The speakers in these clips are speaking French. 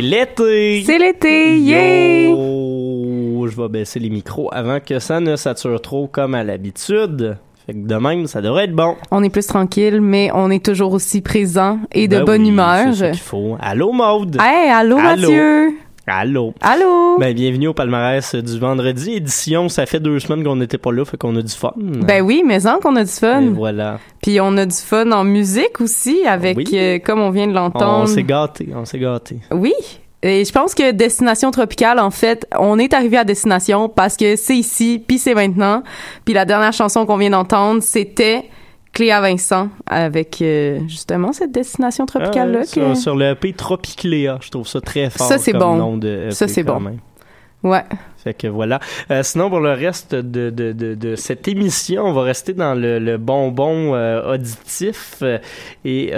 C'est l'été! C'est l'été, yay! Yo! Je vais baisser les micros avant que ça ne sature trop comme à l'habitude. Fait que de même, ça devrait être bon. On est plus tranquille, mais on est toujours aussi présent et de Ben bonne oui, humeur. C'est ça qu'il faut. Allô, Maude! Hey, allô, Allô? Mathieu! Allô! Allô! Ben, bienvenue au palmarès du vendredi édition. Ça fait deux semaines qu'on n'était pas là, fait qu'on a du fun. Ben oui, mais en qu'on a du fun. Et voilà. Puis on a du fun en musique aussi, avec, Oui. euh, comme on vient de On l'entendre. s'est gâtés, on s'est gâtés. Oui. Et je pense que Destination Tropicale, en fait, on est arrivé à Destination parce que c'est ici, puis c'est maintenant. Puis la dernière chanson qu'on vient d'entendre, c'était Cléa Vincent avec euh, justement cette Destination Tropicale-là. Ah, que- sur, le EP Tropicléa, je trouve ça très fort. Ça, c'est bon. nom de EP Ça, c'est bon. même. Ouais. Fait que voilà. Euh, sinon, pour le reste de, de, de, de cette émission, on va rester dans le, le bonbon euh, auditif et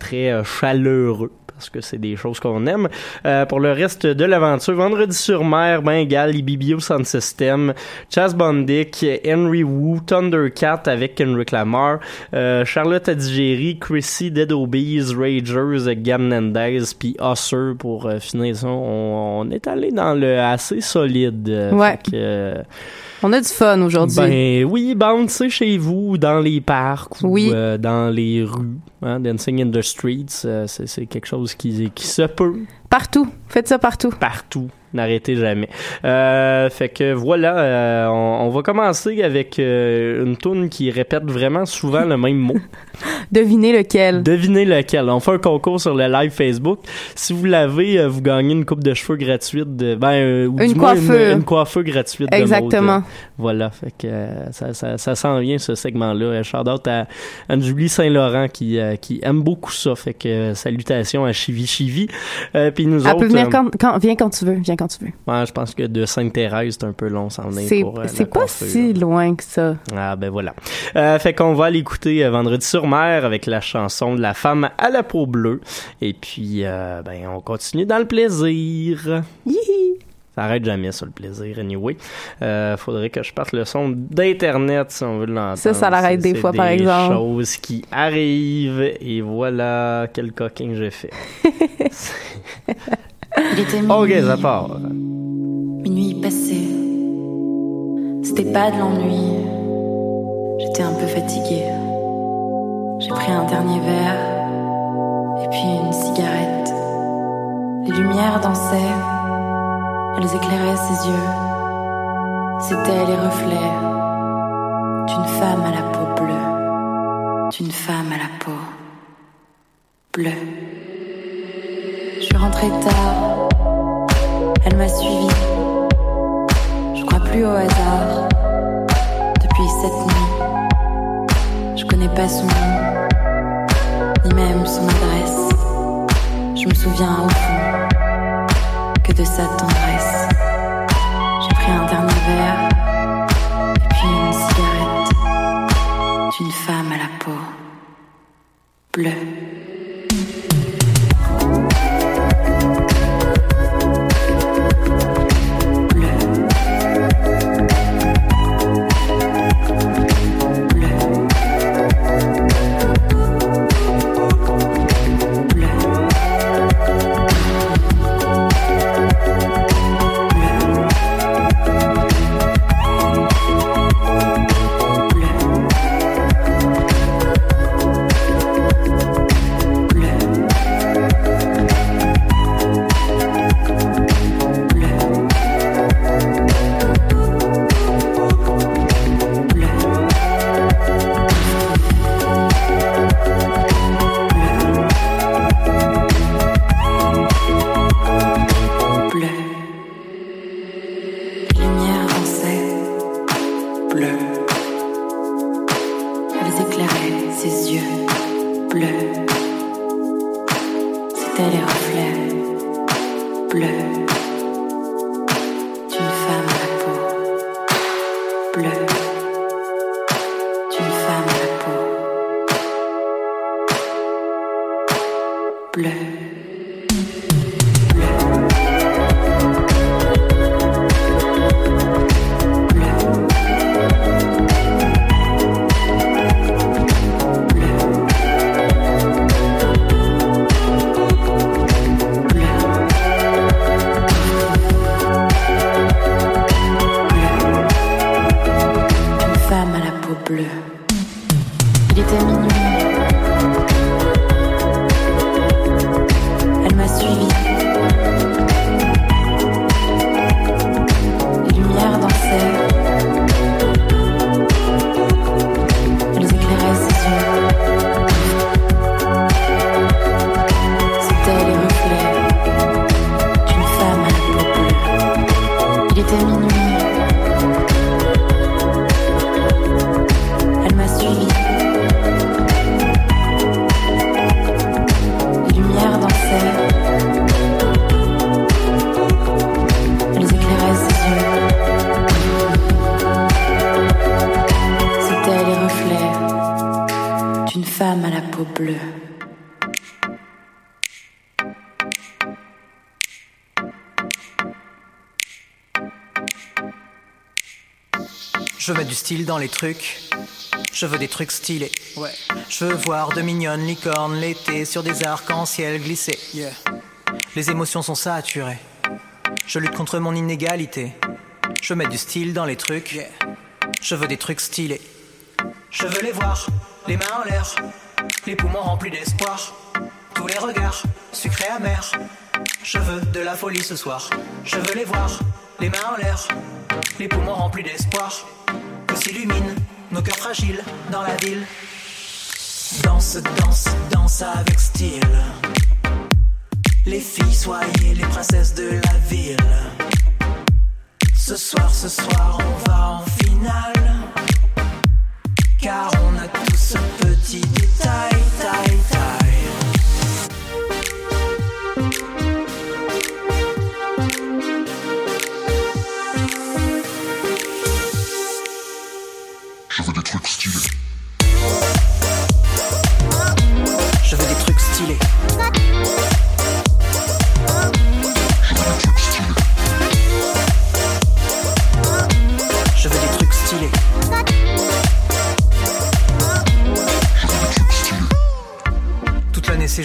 très chaleureux. Parce que c'est des choses qu'on aime. Euh, pour le reste de l'aventure, Vendredi sur mer, Bengal, Ibibio Sound System, Chas Bondic, Henry Wu, Thundercat avec Kendrick Lamar, euh, Charlotte Adigéry, Chrissy, Dead Obies, Ragers, Gam Nendez, puis Usher pour euh, finir ça. On, on est allé dans le assez solide. Ouais. fait que, On a du fun aujourd'hui. ben oui, bouncer chez vous, dans les parcs ou Oui. euh, dans les rues. Hein, dancing in the streets, euh, c'est quelque chose qui, qui se peut Partout. Faites ça partout. partout. N'arrêtez jamais. Euh, fait que voilà, euh, on, on va commencer avec euh, une tune qui répète vraiment souvent le même mot. Devinez lequel. Devinez lequel. On fait un concours sur le live Facebook. Si vous l'avez, vous gagnez une coupe de cheveux gratuite. De, ben, ou Une moins coiffure. Une, une coiffure gratuite. de Exactement. mode. Voilà. Fait que ça, ça, ça s'en vient, ce segment-là. Shout out à Anne-Julie Saint-Laurent qui, qui aime beaucoup ça. Fait que salutations à Chivi Chivi. Puis nous Elle autres. peut venir euh, quand, quand, viens quand tu veux. Viens quand tu veux. ouais, je pense que de Sainte-Thérèse, c'est un peu long s'en venir C'est pour, euh, c'est pas si loin que ça. Ah ben voilà. Euh, fait qu'on va l'écouter vendredi sur mer avec la chanson de la femme à la peau bleue. Et puis ben on continue dans le plaisir. Hihi. Ça arrête jamais ça le plaisir anyway. Euh, faudrait que je parte le son d'internet si on veut l'entendre. Ça, ça l'arrête des fois, par exemple. Des choses qui arrivent et voilà quel coquin j'ai fait. Il était minuit, ok ça part. minuit passé. C'était pas de l'ennui. J'étais un peu fatiguée. J'ai pris un dernier verre et puis une cigarette. Les lumières dansaient, elles éclairaient ses yeux. C'étaient les reflets d'une femme à la peau bleue, d'une femme à la peau bleue. Je suis rentrée tard, elle m'a suivi. Je crois plus au hasard. Depuis cette nuit, je connais pas son nom, ni même son adresse. Je me souviens au fond que de sa tendresse. Il était minuit. Elle m'a suivi. Femme à la peau bleue. Je veux du style dans les trucs. Je veux des trucs stylés. Ouais. Je veux voir de mignonnes licornes l'été sur des arcs-en-ciel glisser. Yeah. Les émotions sont saturées. Je lutte contre mon inégalité. Je mets du style dans les trucs. Yeah. Je veux des trucs stylés. Je veux les voir, les mains en l'air, les poumons remplis d'espoir. Tous les regards, sucrés amers. Je veux de la folie ce soir. Je veux les voir, les mains en l'air, les poumons remplis d'espoir. Que s'illuminent nos cœurs fragiles dans la ville. Danse, danse, danse avec style. Les filles, soyez les princesses de la ville. Ce soir, ce soir, on va en finale. Car on a tout ce petit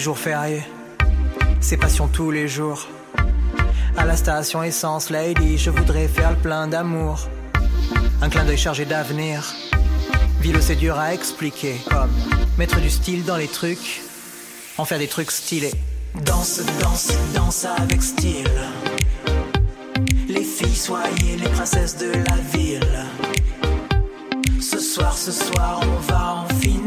Toute l'année c'est jour férié. C'est passion tous les jours. À la station essence, lady, je voudrais faire le plein d'amour. Un clin d'œil chargé d'avenir. Ville, c'est dur à expliquer. Comme mettre du style dans les trucs, en faire des trucs stylés. Danse, danse, danse avec style. Les filles, soyez les princesses de la ville. Ce soir, ce soir, on va en finale.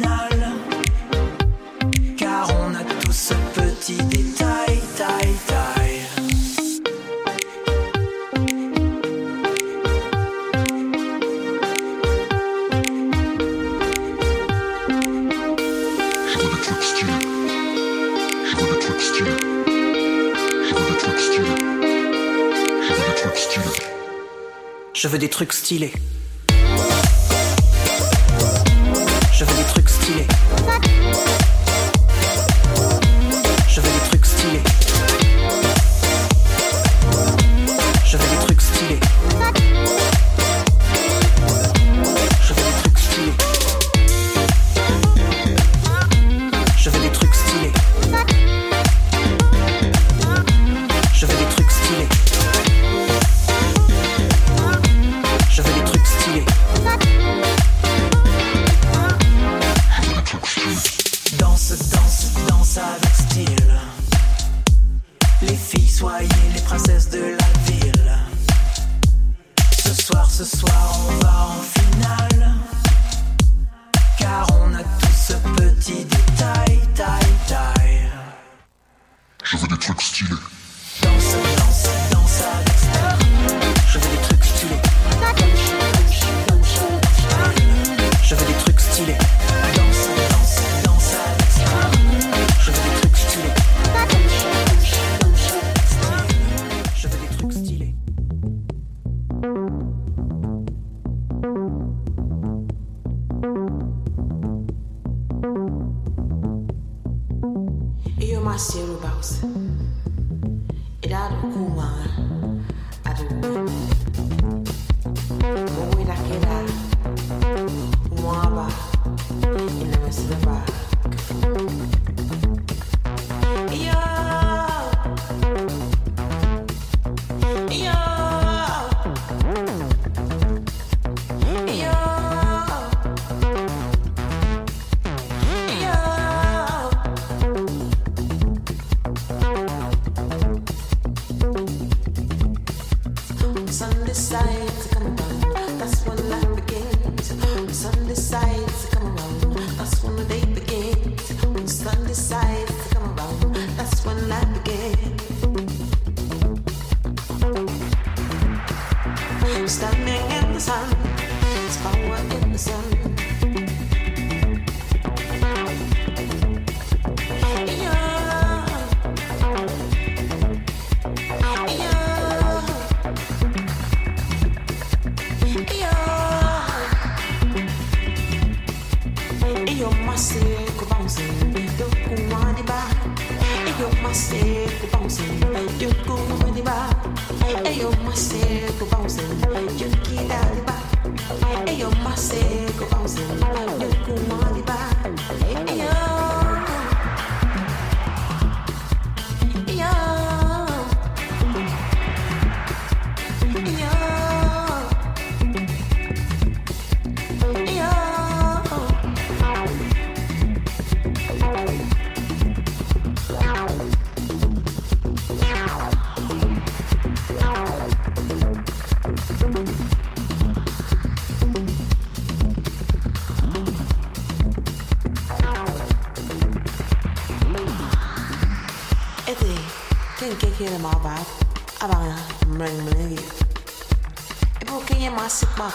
Je veux des trucs stylés.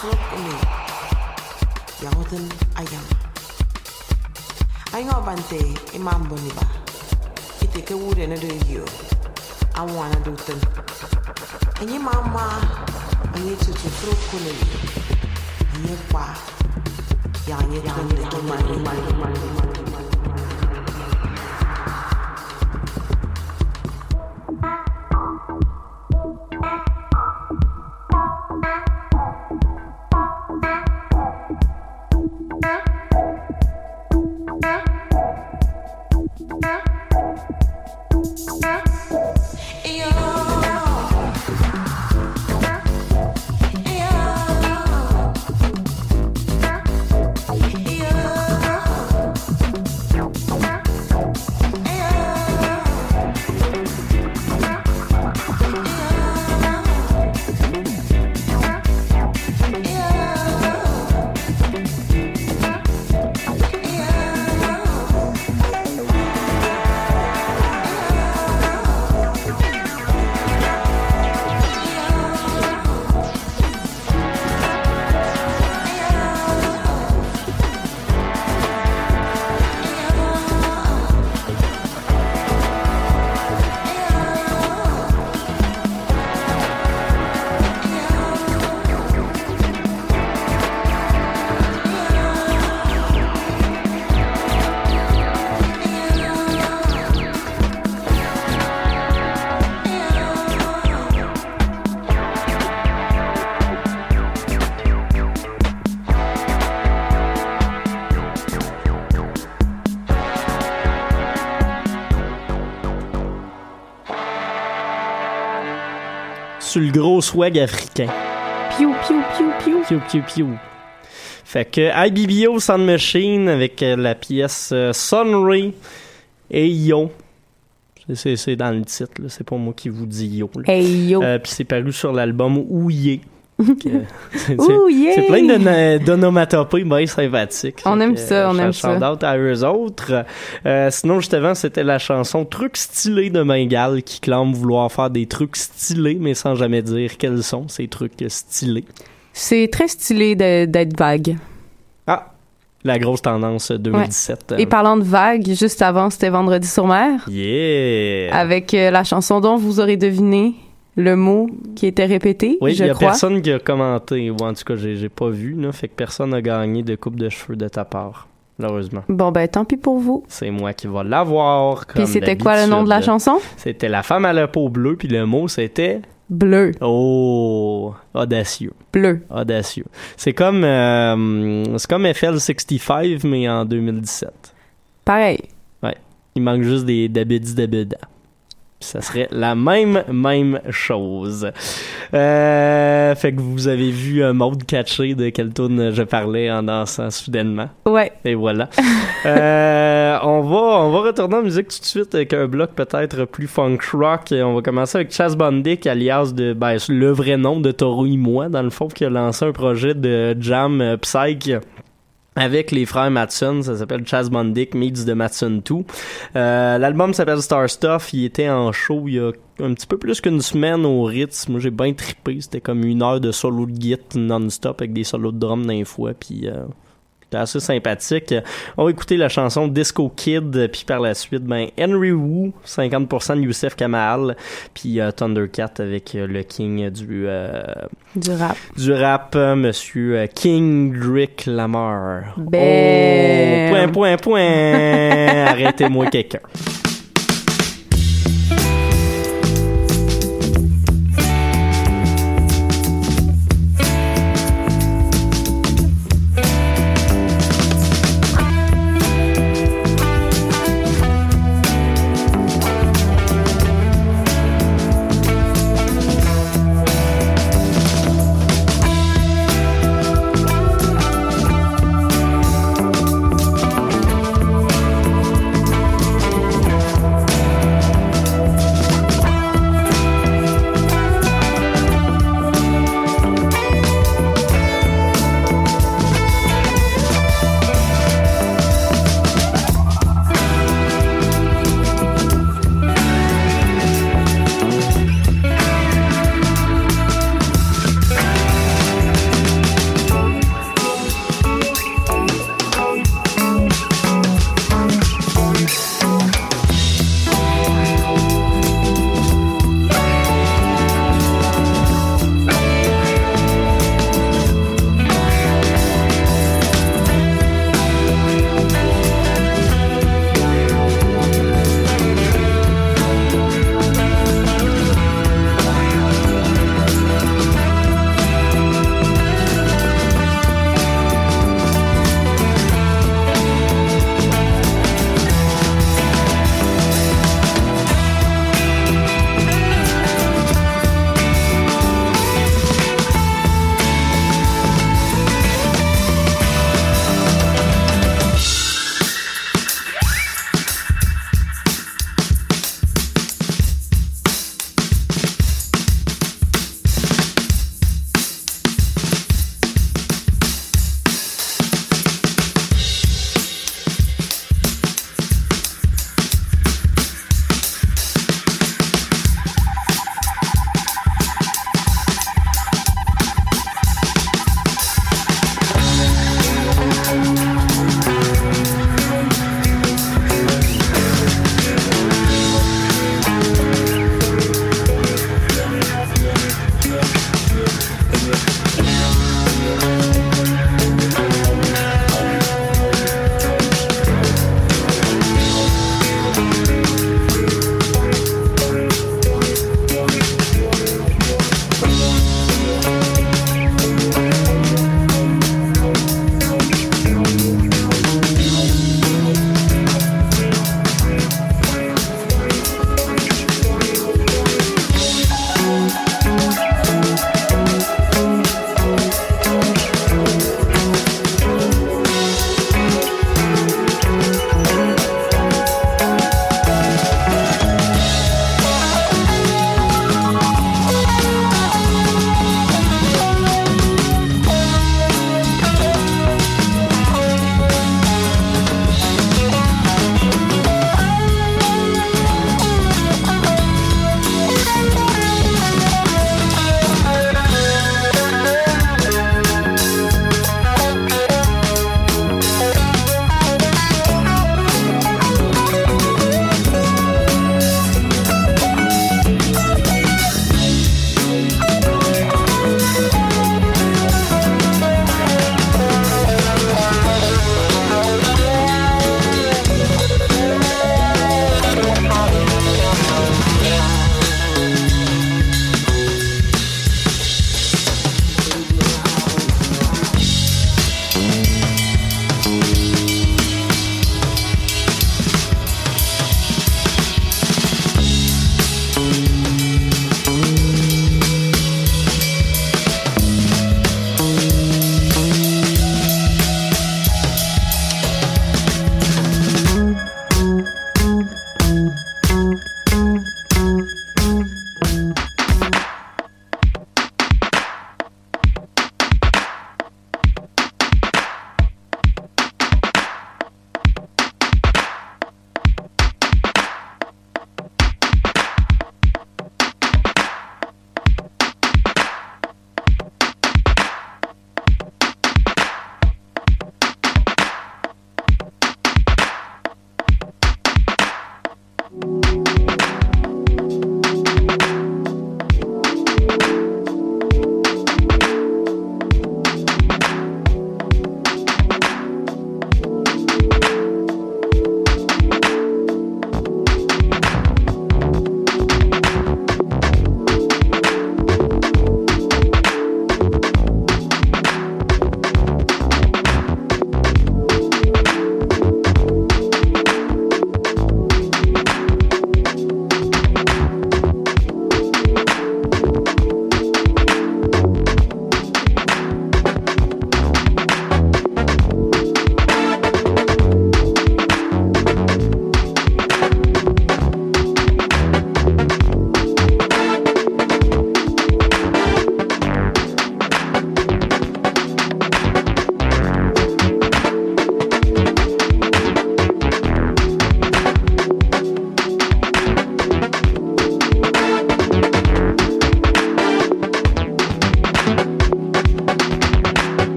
فوق يعود الأيام أين أبانتي إمام بنيبا إتكي ووري ندو يو أوانا دوتن أني ماما أني تتو فوق كله أني قا يعني يعني يعني يعني يعني يعني Sur le gros swag africain. Piou, piou, piou, piou. Piou, piou, piou. Fait que IBBO Sound Machine avec euh, la pièce euh, Sunray et Yo. C'est- dans le titre, là. c'est pas moi qui vous dis Yo. là. Hey yo. Euh, Puis c'est paru sur l'album Ouillé. Euh, c'est- plein d'onomatopées bien sympathiques. On aime ça, on euh, aime shout ça. out à eux autres. Euh, sinon, juste avant, c'était la chanson Trucs stylés de Bengal qui clame vouloir faire des trucs stylés, mais sans jamais dire quels sont ces trucs stylés. C'est très stylé d'être vague. Ah, la grosse tendance 2017. Et parlant de vague, juste avant, c'était Vendredi sur mer, Yeah! avec euh, la chanson dont vous aurez deviné le mot qui était répété, Oui, il je y a crois. personne qui a commenté, ou en tout cas, j'ai pas vu, là, fait que personne n'a gagné de coupe de cheveux de ta part. malheureusement. Bon, ben, tant pis pour vous. C'est moi qui va l'avoir. Puis c'était quoi le nom de la chanson? C'était La femme à la peau bleue, puis le mot c'était. Bleu. Oh, audacieux. Bleu. Audacieux. C'est comme, euh, c'est comme FL65, mais en 2017. Pareil. Ouais. Il manque juste des dabidi dabida. Ça serait la même, même chose. Euh, fait que vous avez vu un mode catché de quelle tune je parlais en dansant soudainement. Ouais. Et voilà. Euh, on va, on va retourner en musique tout de suite avec un bloc peut-être plus funk rock. Et on va commencer avec Chas Bondic, alias de, ben, le vrai nom de Toru Imoa, dans le fond, qui a lancé un projet de jam euh, psych avec les frères Matson, ça s'appelle Chas Bondic Meets de Matson 2. Euh, L'album s'appelle Star Stuff, il était en show il y a un petit peu plus qu'une semaine au Ritz. Moi j'ai bien trippé, c'était comme une heure de solo de git non-stop avec des solos de drum d'un fois, puis euh, assez sympathique. On va écouter la chanson Disco Kid, puis par la suite, ben Henry Wu, 50% de Youssef Kamal, puis euh, Thundercat avec euh, le king du euh, Du rap. du rap, euh, Monsieur King Drick Lamar. Bam. Oh, point, point, point. Arrêtez-moi quelqu'un.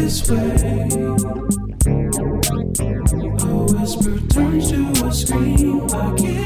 This way. A whisper turns to a scream. I can't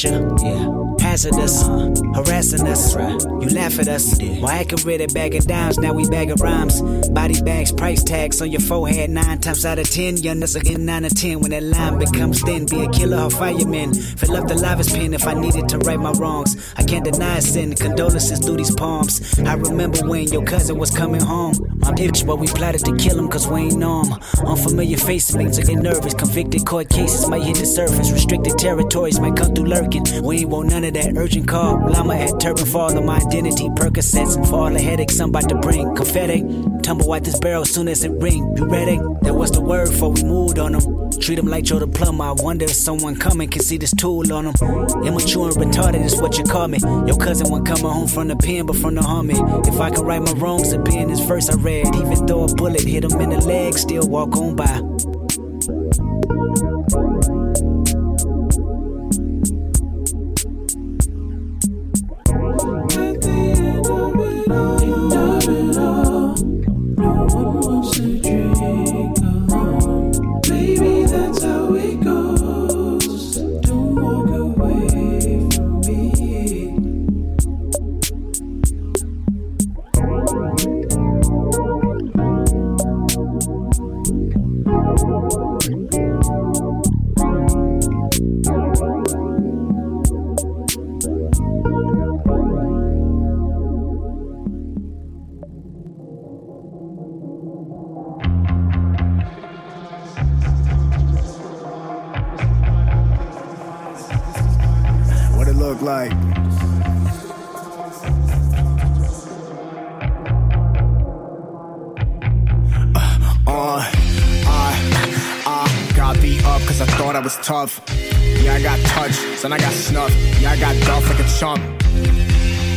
pressure. Yeah. Hazardous, uh-huh. harassing us. Right. You laugh at us. Why accurate a bag of dimes? Now we bag of rhymes. Body bags, price tags on your forehead. Nine times out of ten, young us again nine or ten. When that line becomes thin, be a killer or fireman. Fill up the livest pen if I needed to right my wrongs. I can't deny sin. Condolences through these palms. I remember when your cousin was coming home. My bitch, but we plotted to kill him cause we ain't him. Unfamiliar faces makes us get nervous. Convicted court cases might hit the surface. Restricted territories might come through lurking. We ain't want none of that urgent call. Llama at turban fall on my identity. Percocets for all the headaches I'm about to bring. Confetti, tumble out this barrel soon as it ring. You ready? That was the word for we moved on them. Treat them like Joe the plumber. I wonder if someone coming can see this tool on them. Immature and retarded is what you call me. Your cousin won't coming home from the pen, but from the army. If I can right my wrongs, it'd be in this verse I read. Even though a bullet hit him in the leg, still walk on by. Yeah, I got touched, then I got snuffed. Yeah, I got duffed like a chump.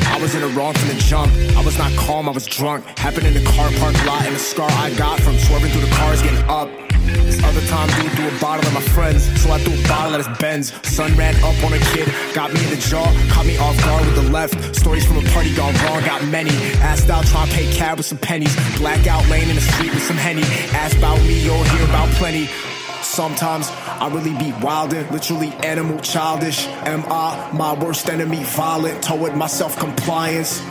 I was in the wrong from the jump. I was not calm, I was drunk. Happened in the car park lot, and the scar I got from swerving through the cars getting up. This other time, dude threw a bottle at my friends, so I threw a bottle at his Benz. Son ran up on a kid, got me in the jaw, caught me off guard with the left. Stories from a party gone wrong, got many. Asked out, to pay cab with some pennies. Blackout lane in the street with some henny. Ask about me, you'll hear about plenty. Sometimes I really be wilder, literally animal childish. Am I my worst enemy? Violent toward my self compliance.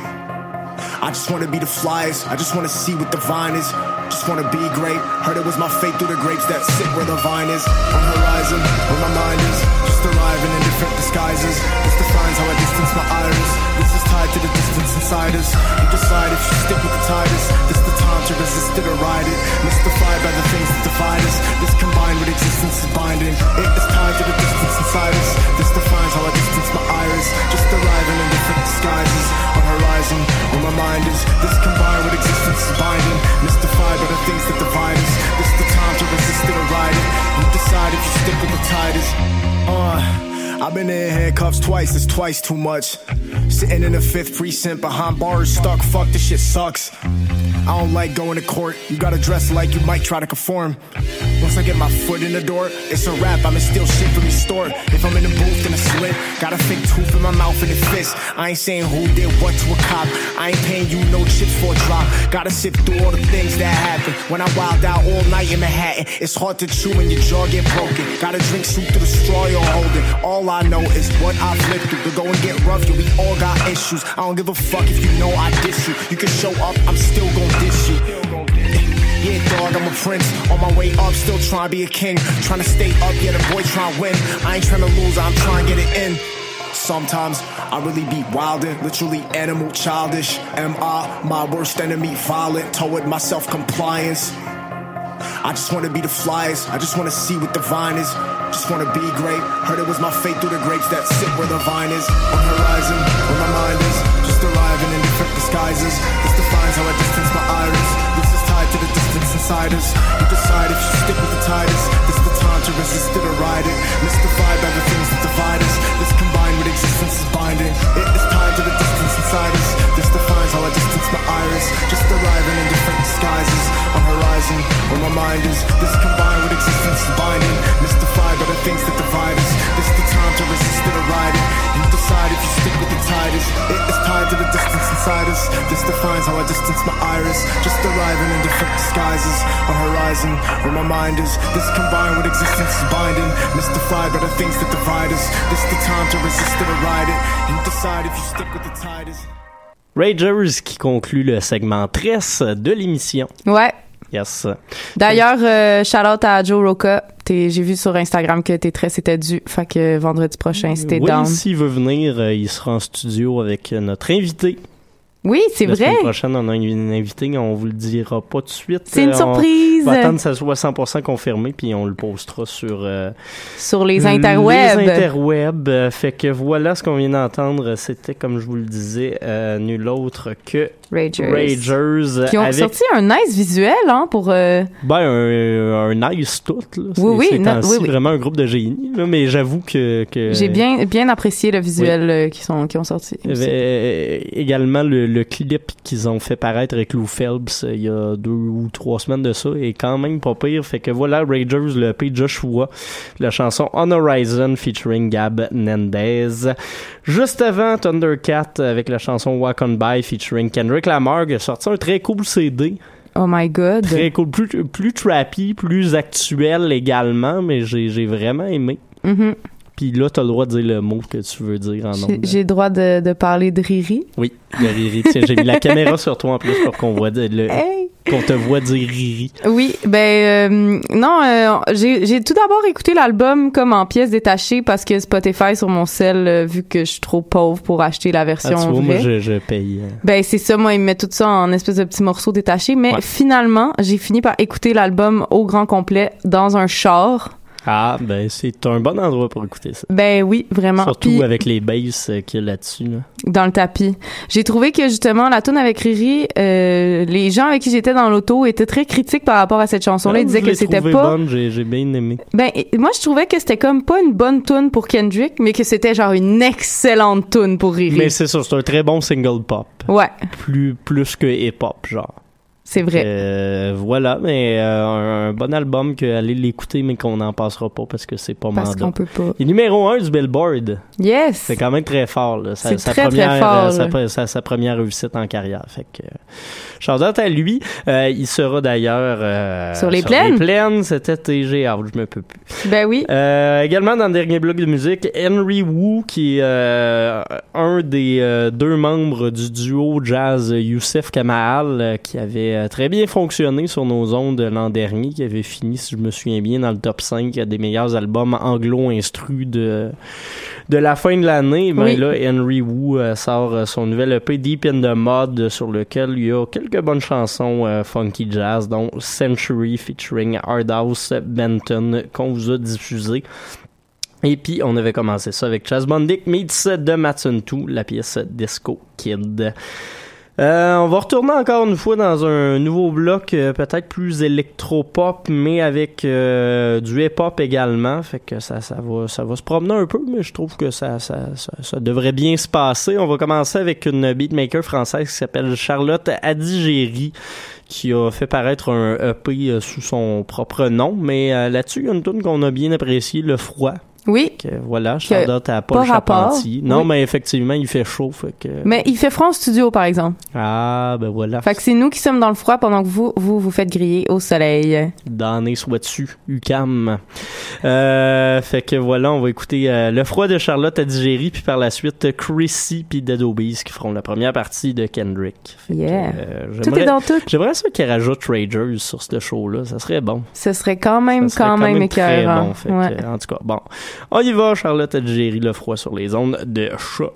I just wanna be the flyest. I just wanna see what the vine is. Just wanna be great. Heard it was my fate through the grapes that sit where the vine is. On horizon, where my mind is. Just arriving in different disguises. This defines how I distance my iris. This is tied to the distance inside us. You decide if you stick with the tightest. To resist it or ride it. Mystified by the things that divide us. This combined with existence is binding. It is tied to the distance inside us. This defines how I distance my iris. Just arriving in different disguises. On horizon, where my mind is. This combined with existence is binding. Mystified by the things that divide us. This the time to resist it or ride it. You decide if you stick with the tightest. Uh, I've been in handcuffs twice, it's twice too much. Sitting in the fifth precinct behind bars, stuck. Fuck, this shit sucks. I don't like going to court. You gotta dress like you might try to conform. Once I get my foot in the door, it's a wrap. I'ma steal shit from your store. If I'm in the booth, then I slit. Got a fake tooth in my mouth and a fist. I ain't saying who did what to a cop. I ain't paying you no chips for a drop. Gotta sift through all the things that happen. When I wild out all night in Manhattan, it's hard to chew when your jaw get broken. Gotta drink soup through the straw you're holding. All I know is what I've lived through. To go and get rough, yeah, we all got issues. I don't give a fuck if you know I diss you. You can show up, I'm still gon' diss you. Yeah, dog, I'm a prince. On my way up, still trying to be a king. Trying to stay up, yeah, the boy trying to win. I ain't trying to lose, I'm trying to get it in. Sometimes I really be wildin', literally animal childish. Am I my worst enemy? Violent toward my self compliance. I just wanna be the flyest. I just wanna see what the vine is. Just wanna be great. Heard it was my fate through the grapes that sit where the vine is. On horizon, where my mind is. Just arriving in different disguises. This defines how I distance my iris. This is tied to the distance inside us. You decide if you stick with the tightest. This is the time to resist it or ride it. Mystified by the things that divide us. This combined with existence is binding. It is tied to the distance inside us. This defines how I distance my iris. Just arriving in different disguises. On horizon, where my mind is. This combined with existence binding. Mystified by the things that divide us. This the time to resist it or ride it. You decide if you stick with the tightest. It is tied to the distance inside us. This defines how I distance my iris. Just arriving in different disguises. On horizon, where my mind is. This combined with existence binding. Mystified by the things that divide us. This the time to resist it or ride it. You decide if you stick with the tightest. Ragers qui conclut le segment 13 de l'émission. Ouais. Yes. D'ailleurs, euh, shout out à Joe Roca. J'ai vu sur Instagram que tes traits c'était dû. Fait que vendredi prochain, c'était oui, down. s'il veut venir, euh, il sera en studio avec notre invité. Oui, c'est La vrai. semaine prochaine, on a une invitée, on vous le dira pas tout de suite. C'est une Euh, on surprise. va attendre que ça soit 100% confirmé, puis on le postera sur... euh, Sur les interwebs. Les interwebs. Euh, Fait que voilà ce qu'on vient d'entendre. C'était, comme je vous le disais, euh, nul autre que Ragers. Ragers, Qui ont avec sorti un nice visuel, hein, pour... euh, ben, un, un nice tout. Là. Oui, oui, c'est oui, oui. vraiment un groupe de génie. Là, mais j'avoue que... que J'ai bien, bien apprécié le visuel euh, qu'ils sont, qu'ils ont sorti. Euh, également le, le clip qu'ils ont fait paraître avec Lou Phelps il y a deux ou trois semaines de ça est quand même pas pire. Fait que voilà, Ragers, le P. Joshua, la chanson On Horizon featuring Gab Nendez. Juste avant, Thundercat avec la chanson Walk On By featuring Kendrick Lamar qui a sorti un très cool CD. Oh my god. Très cool, plus, plus trappy, plus actuel également, mais j'ai j'ai vraiment aimé. Mhm. Puis là, t'as le droit de dire le mot que tu veux dire en ondes. J'ai le droit de, de parler de Riri. Oui, de Riri. Tiens, j'ai mis la caméra sur toi en plus pour qu'on voit de- le, Hey! qu'on te voit dire Riri. Oui, ben euh, non, euh, j'ai tout d'abord écouté l'album comme en pièces détachées parce que Spotify sur mon cell, euh, vu que je suis trop pauvre pour acheter la Ah, version tu vois, moi, je, je paye. euh. Ben c'est ça, moi il me met tout ça en espèce de petits morceaux détachés, mais Ouais. finalement j'ai fini par écouter l'album au grand complet dans un char. Ah, ben, c'est un bon endroit pour écouter ça. Ben oui, vraiment. Surtout Puis- avec les basses euh, qu'il y a là-dessus. Là. dans le tapis. J'ai trouvé que justement la tune avec Riri, euh, les gens avec qui j'étais dans l'auto étaient très critiques par rapport à cette chanson-là. Ils Ah, disaient que c'était pas. bonne, j'ai bien aimé. Ben moi je trouvais que c'était comme pas une bonne tune pour Kendrick, mais que c'était genre une excellente tune pour Riri. Mais c'est ça, c'est un très bon single pop. Ouais, Plus, plus que hip-hop, genre. C'est vrai. Euh, voilà, mais euh, un, un bon album que aller l'écouter, mais qu'on n'en passera pas parce que c'est pas Parce qu'on peut pas. Il est numéro un du Billboard. Yes. C'est quand même très fort. là. Sa, C'est sa très, très première, fort, euh, sa, sa- sa première réussite en carrière. Fait que, à lui. Euh, il sera d'ailleurs Sur les plaines? plaines cet été. J'ai hâte, je me peux plus. Ben oui. Également dans le dernier bloc de musique, Henry Wu, qui est un des deux membres du duo jazz Youssef Kamahal, euh, qui avait très bien fonctionné sur nos ondes l'an dernier, qui avait fini, si je me souviens bien, dans le top 5 des meilleurs albums anglo-instru de, de la fin de l'année. Ben Oui. là, Henry Wu euh, sort euh, son nouvel EP Deep in the Mud, sur lequel il y a quelques bonnes chansons euh, funky jazz, dont Century featuring Hardhouse Benton, qu'on vous a diffusé. Et puis, on avait commencé ça avec Chas Bondic meets de Matson 2, la pièce Disco Kid. Euh, on va retourner encore une fois dans un nouveau bloc, euh, peut-être plus électropop, mais avec euh, du hip-hop également. Fait que ça, ça va, ça va se promener un peu, mais je trouve que ça, ça, ça, ça devrait bien se passer. On va commencer avec une beatmaker française qui s'appelle Charlotte Adigéry qui a fait paraître un EP euh, sous son propre nom, mais euh, là-dessus, il y a une tune qu'on a bien appréciée, Le Froid. Oui. Que, voilà, Charlotte à Paul pas. Charpentier. Non, Oui. mais effectivement, il fait chaud. Fait que... Mais il fait froid en studio par exemple. Ah, ben voilà. Fait que c'est nous qui sommes dans le froid pendant que vous vous vous faites griller au soleil. Donné soit dessus, UCAM. Euh, fait que voilà, on va écouter euh, Le Froid de Charlotte à Digéry, puis par la suite Chrissy puis Dead qui feront la première partie de Kendrick. Fait que, Yeah. euh, Tout est dans tout. J'aimerais ça qu'il rajoute Ragers sur ce show-là, ça serait bon. Ce serait quand même Ça serait quand, même, très écœurant. bon. Fait Ouais. que, en tout cas, bon. On y va, Charlotte et Jerry Lefroy sur les ondes de choc.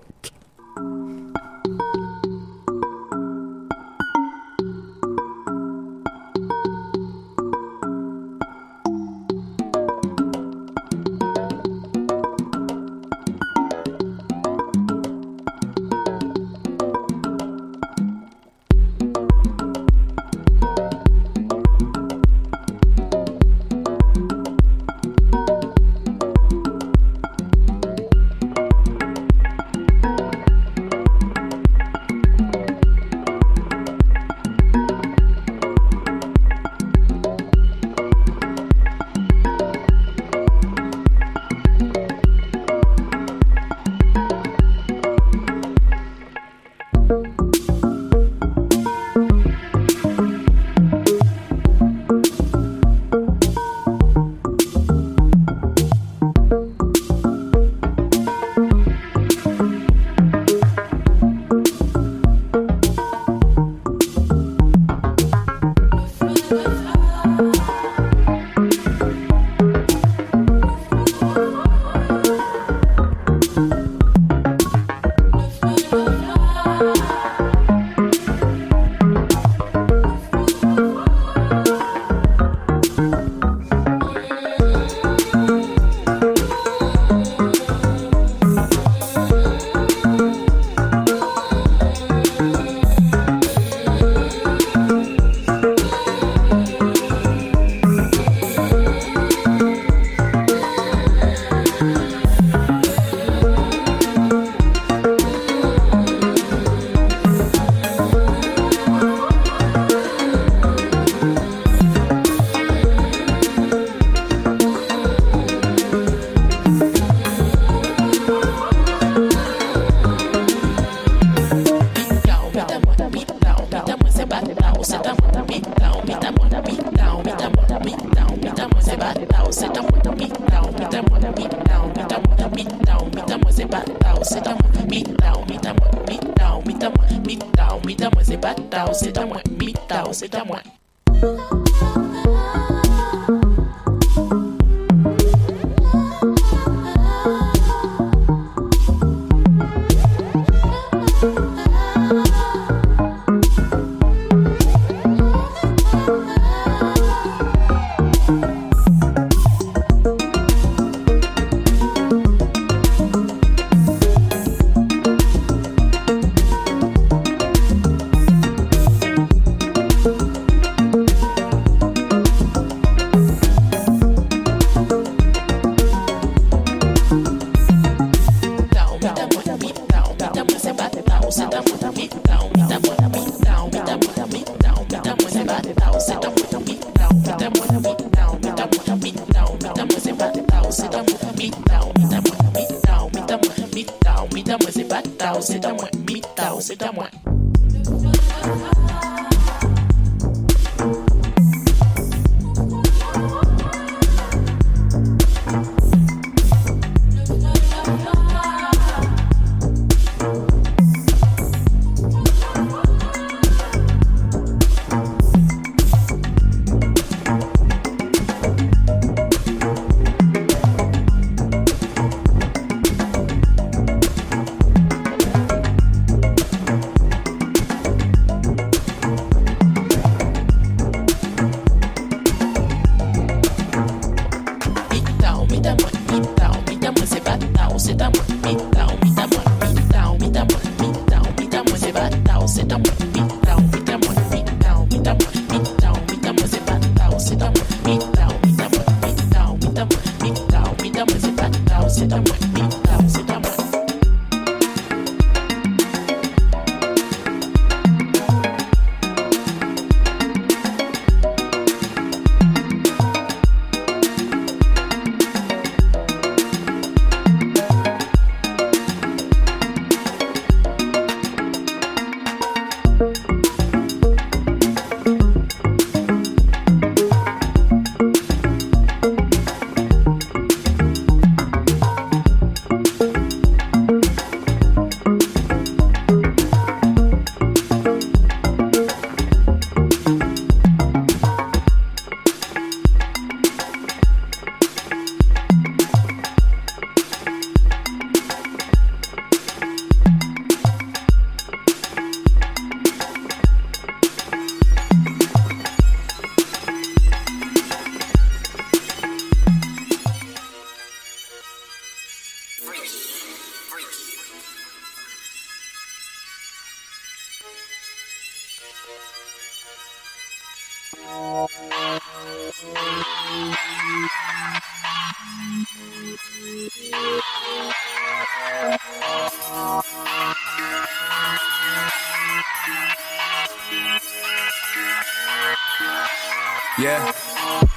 Yeah.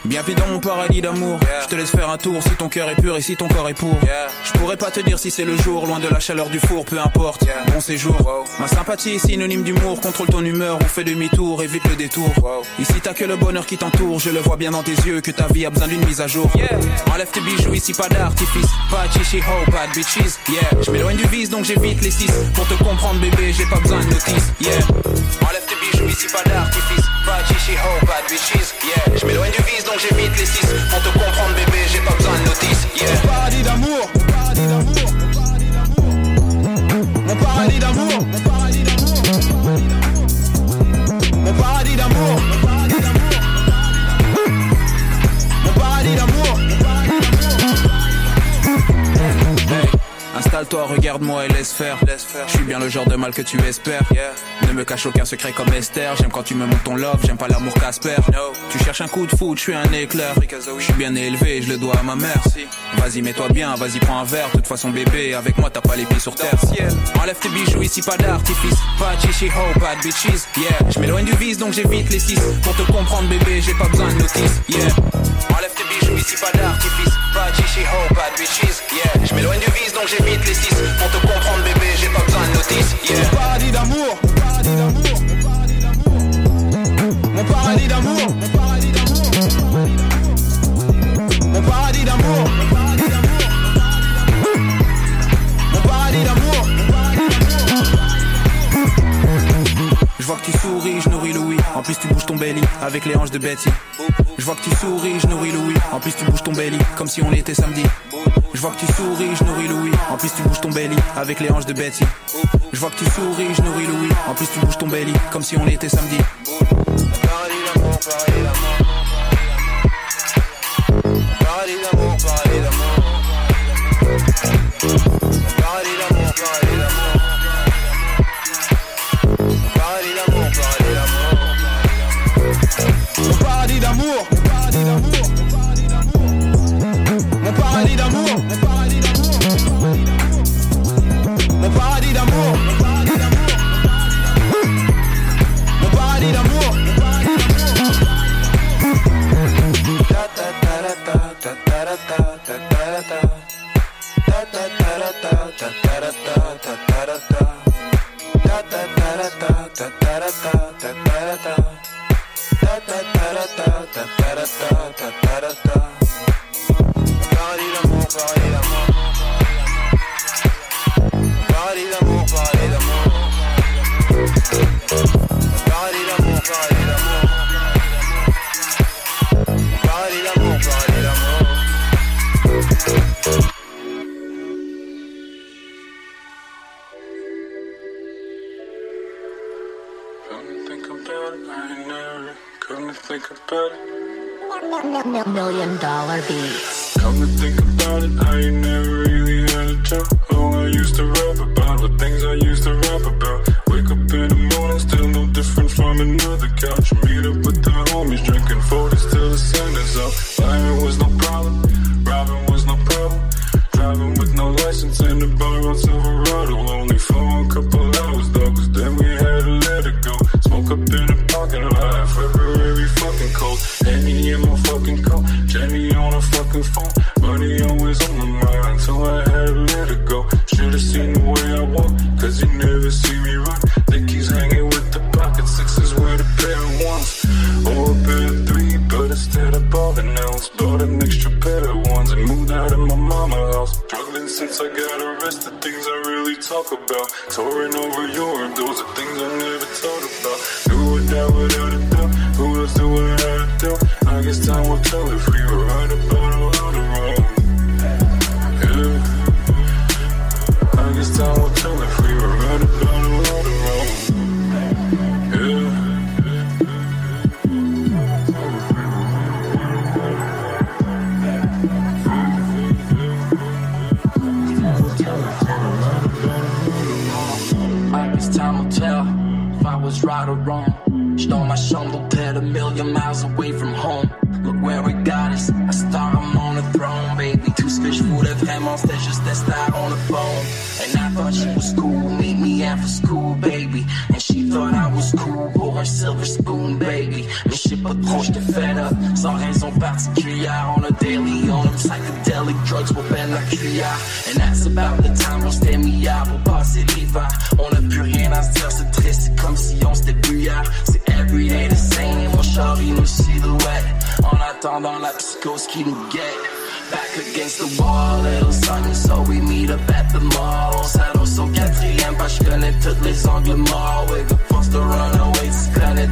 Bienvenue dans mon paradis d'amour. Je te laisse faire un tour si ton cœur est pur et si ton corps est pour. Je pourrais pas te dire si c'est le jour, loin de la chaleur du four, peu importe. Bon séjour. Ma sympathie est synonyme d'humour. Contrôle ton humeur ou fais demi-tour, évite le détour. Ici t'as que le bonheur qui t'entoure. Je le vois bien dans tes yeux que ta vie a besoin d'une mise à jour. Enlève tes bijoux ici, pas d'artifice. Pas de chichi ho, pas de bitches. Yeah. Je m'éloigne du vice donc j'évite les six. Pour te comprendre bébé, j'ai pas besoin de notice. Yeah. Enlève tes bijoux ici, pas d'artifice. Chichi ho, de bitches. Yeah. Je m'éloigne du vice donc j'évite les six. Pour te comprendre bébé, j'ai pas besoin de notice. Yeah. Mon paradis d'amour, mon paradis d'amour, mon paradis d'amour, mon paradis d'amour, mon paradis d'amour, Installe-toi, regarde-moi et laisse faire. Je suis bien le genre de mal que tu espères. Ne me cache aucun secret comme Esther. J'aime quand tu me montres ton love, j'aime pas l'amour Casper. Tu cherches un coup de foot, je suis un éclair. Je suis bien élevé, je le dois à ma mère. Vas-y, mets-toi bien, vas-y, prends un verre. De toute façon, bébé, avec moi, t'as pas les pieds sur terre. Enlève tes bijoux ici, pas d'artifice. Pas de chichi ho, pas de bitches. Yeah, je m'éloigne du vice donc j'évite les six. Pour te comprendre, bébé, j'ai pas besoin de notice. Yeah, enlève tes bijoux ici, pas d'artifice. De chichi pas de bitches. Yeah, je m'éloigne du vice donc j'évite les six. Pour te comprendre, bébé, j'ai pas besoin de notice. Yeah, Mon paradis d'amour, paradis d'amour, mon paradis d'amour, mon paradis d'amour, mon paradis d'amour, Je vois que tu souris, je nourris Louis. En plus, tu bouges ton belly avec les hanches de Betty. Je vois que tu souris, je nourris Louis. En plus, tu bouges ton belly comme si on était samedi. Je vois que tu souris, je nourris Louis. En plus, tu bouges ton belly avec les hanches de Betty. Je vois que tu souris, je nourris Louis. En plus, tu bouges ton belly comme si on était samedi. No license in the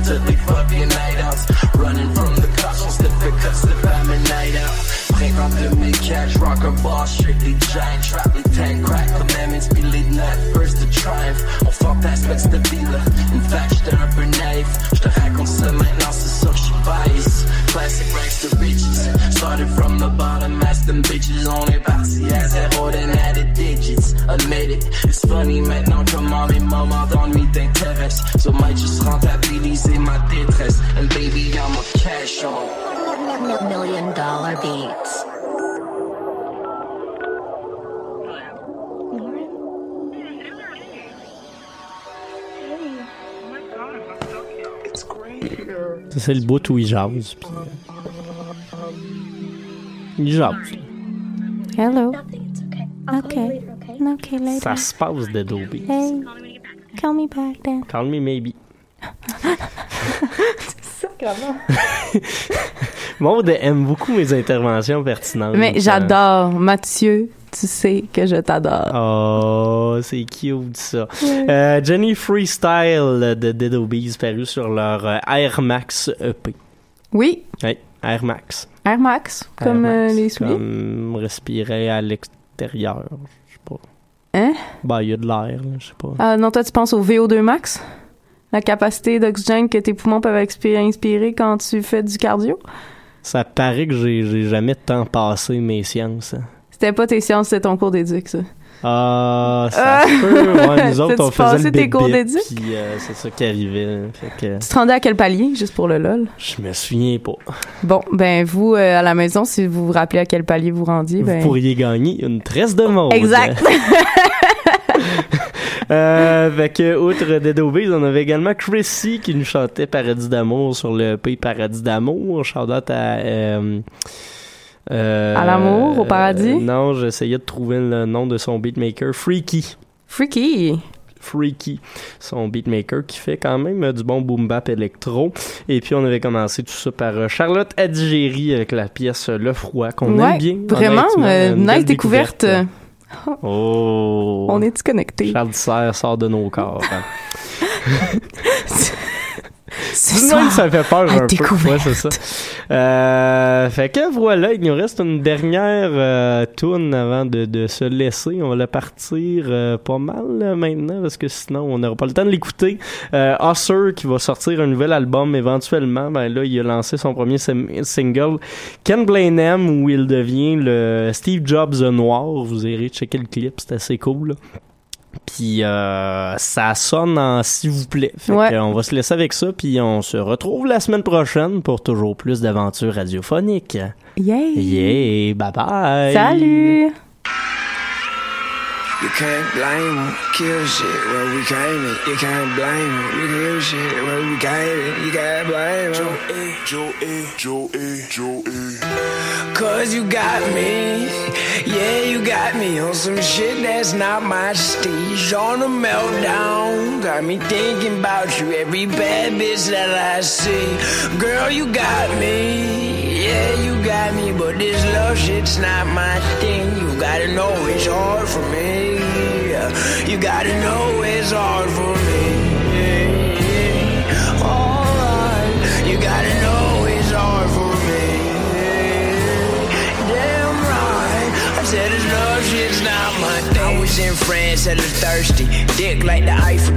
till fuck your night outs. Running from the cops, on step the cuffs if I'm a night out. Prêt remplir mes cash, rock a bar, strictly giant trap. It, it's funny maintenant comment les moments d'ennui t'intéressent. So might just rentabiliser ma détresse. And baby, I'm a cash on. Million dollar beats. Ça, c'est le bout où il jase. puis, euh, il jase. Hello. Okay. Okay, later. Ça se passe de Dobie. Hey, call me back then. Call me maybe. Sacrement. Maud aime beaucoup mes interventions pertinentes. Mais j'adore. Mathieu, tu sais que je t'adore. Oh, c'est cute ça. Euh, Jenny Freestyle de Dead Obies paru sur leur euh, Air Max EP. Oui, Oui, Air Max. Air Max, comme Air euh, les souliers. Comme respirer à l'extérieur. Pas. Hein? Ben, il y a de l'air, là, je sais pas. Ah, non, toi, tu penses au VO2 max? La capacité d'oxygène que tes poumons peuvent inspirer quand tu fais du cardio? Ça paraît que j'ai j'ai jamais tant passé mes sciences. hein. C'était pas tes sciences, c'était ton cours d'éduc, ça. Ah, ça Ah! se peut. Ouais, nous autres, on faisait le cours puis euh, c'est ça qui arrivait. Fait que Tu te rendais à quel palier, juste pour le lol? je me souviens pas. Bon, ben, vous, euh, à la maison, si vous vous rappelez à quel palier vous rendiez, ben... Vous pourriez gagner une tresse de monde. Exact. Euh, fait que, outre Dead Obies, on avait également Chrissy qui nous chantait Paradis d'amour sur le EP Paradis d'amour. Shout out à. euh, euh, À l'amour, au paradis? euh, non, j'essayais de trouver le nom de son beatmaker. Freaky. Freaky. Freaky, son beatmaker qui fait quand même du bon boom bap électro. Et puis on avait commencé tout ça par euh, Charlotte Adigéry avec la pièce Le Froid qu'on Ouais, aime bien. vraiment, euh, Une nice découverte. Oh. On est-tu connectés? Charles Serre sort de nos corps. hein. Ce Tout de soir, même, ça fait peur un peu. Ouais, c'est ça. Euh, fait que voilà, il nous reste une dernière euh, tourne avant de, de se laisser. On va la partir euh, pas mal maintenant parce que sinon on n'aura pas le temps de l'écouter. Euh, Usher qui va sortir un nouvel album éventuellement. Ben là, il a lancé son premier single Ken Blanham où il devient le Steve Jobs noir. Vous irez checker le clip, c'est assez cool. là. Puis euh, ça sonne en s'il vous plaît. Fait Ouais. on va se laisser avec ça, puis on se retrouve la semaine prochaine pour toujours plus d'aventures radiophoniques. Yay! Yeah, bye bye! Salut! You can't blame 'em, kill shit where we came it. You can't blame 'em, we kill shit where we came it. You can't blame 'em. Joe E, Joe E, Joe E. Cause you got me, yeah, you got me on some shit that's not my stage. On a meltdown, got me thinking about you, every bad bitch that I see. Girl, you got me, yeah, you got me, but this love shit's not my thing. You gotta know it's hard for me. You gotta know it's hard for me. Alright, you gotta know it's hard for me. Damn right, I said this love shit's not my thing. I was in France, hella thirsty. Dick like the Eiffel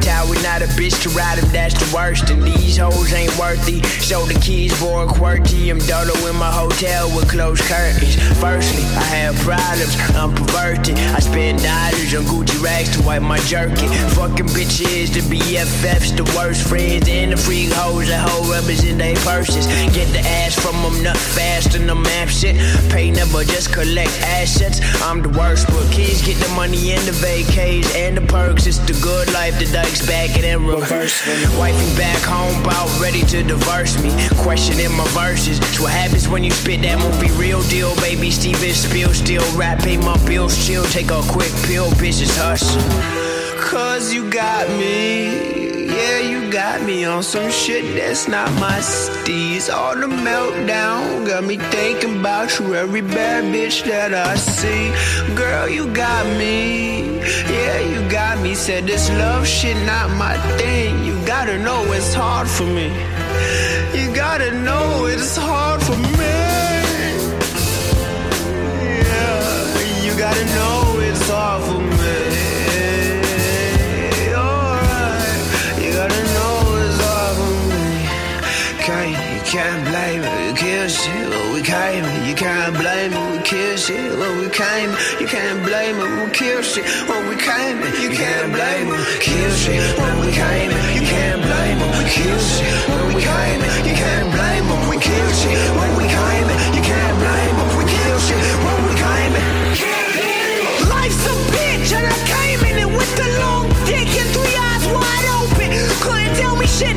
bitch. to ride him, that's the worst. And these hoes ain't worthy. Show the keys, boy, quirky. I'm dolo in my hotel with closed curtains. Firstly, I have problems, I'm perverted. I spend dollars on Gucci rags to wipe my jerky. Fucking bitches, the BFFs, the worst friends, and the freak hoes that hold rubbers in their purses. Get the ass from them, nut fast the map shit. Pay never, just collect assets. I'm the worst, but kids get the money and the vacays and the perks. It's the good life, the dykes back and reverse. Wifey back home, about ready to divorce me. Questioning my verses. It's what happens when you spit that movie, real deal, baby. Steven Spill, still rap, pay my bills, chill, take a quick pill, bitches hustle. Cause you got me, yeah, you got me on some shit that's not my steez. All the meltdown got me thinking about you, every bad bitch that I see. Girl, you got me, yeah, you got me. Said this love shit not my thing. You gotta know it's hard for me. You gotta know it's hard for me. Yeah, you gotta know it's hard for me. Can't, you can't blame it, we kill shit when we came. You can't blame it, we kill shit when we came. You can't blame it, we kill shit when we came. You can't blame it, kill shit when we came. You can't blame it, we kill shit when we came. You can't blame it, we kill shit when we came. You can't blame it, we kill shit when we came. Life's a bitch, and I came in it with the long dick and three eyes wide open. Couldn't tell me shit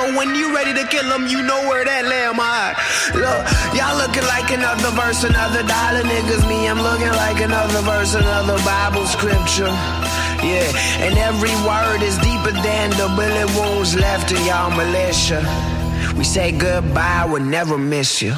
So when you ready to kill them, you know where that lamb hide. Look, y'all looking like another verse, another dollar niggas. Me, I'm looking like another verse, another Bible scripture. Yeah, and every word is deeper than the bullet wounds left in y'all militia. We say goodbye, we'll never miss you.